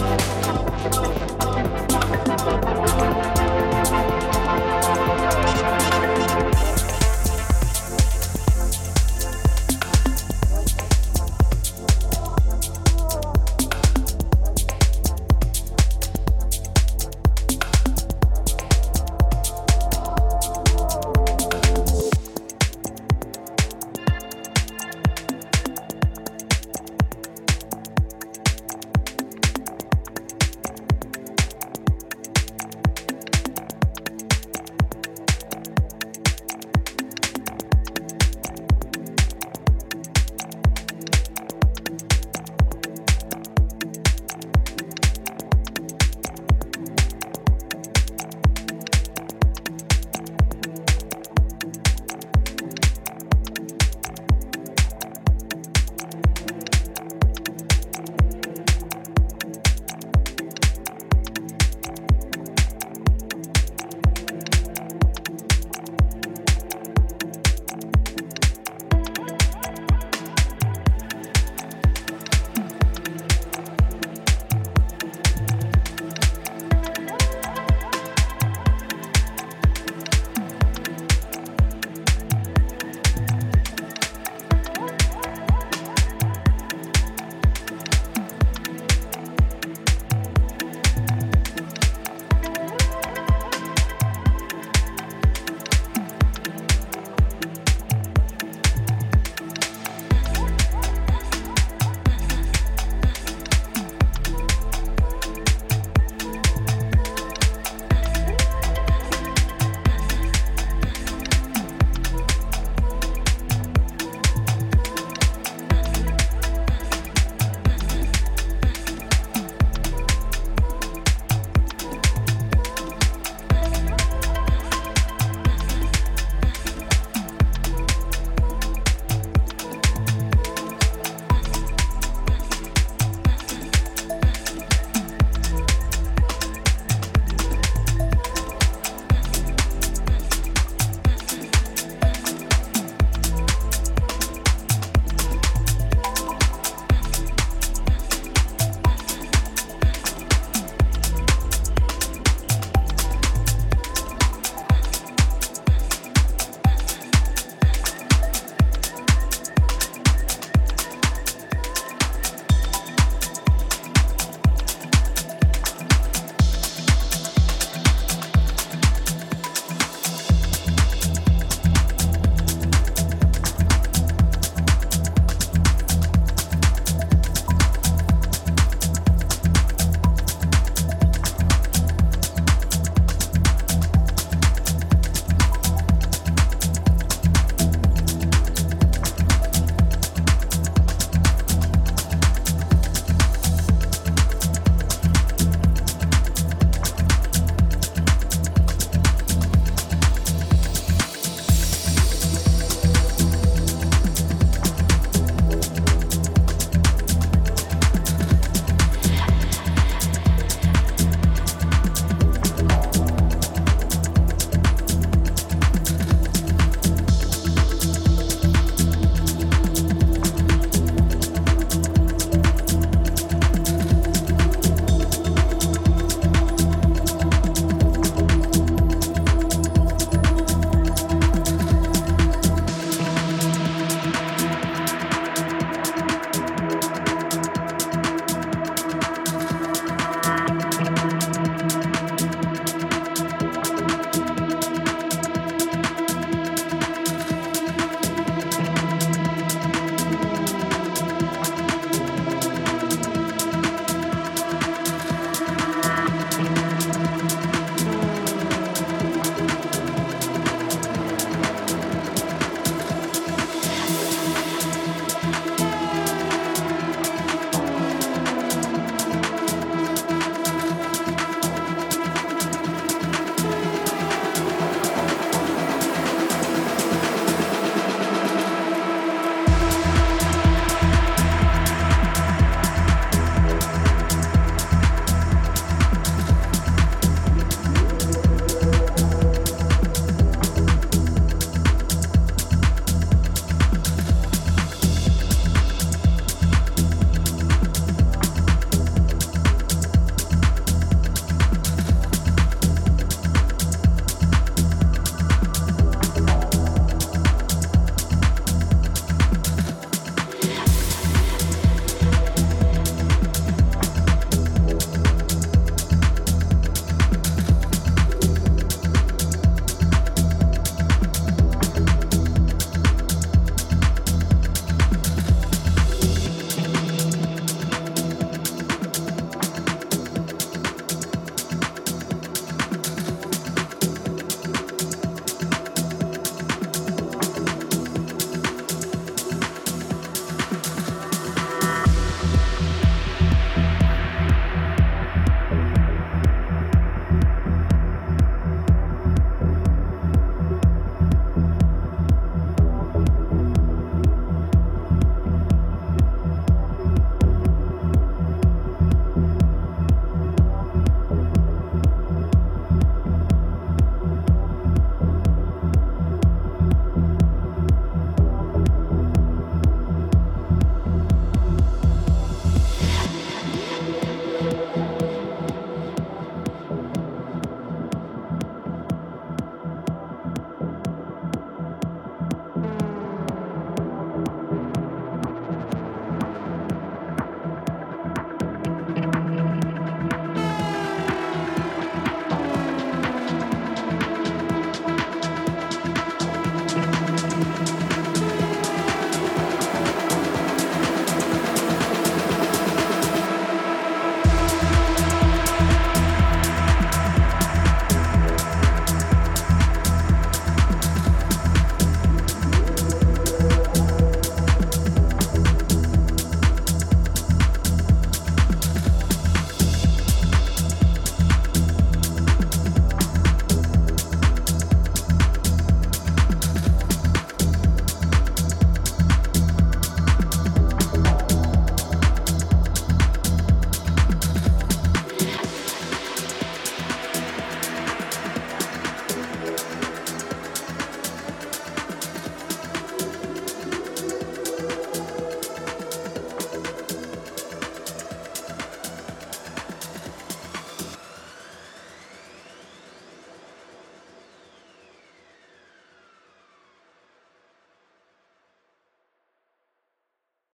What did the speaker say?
love.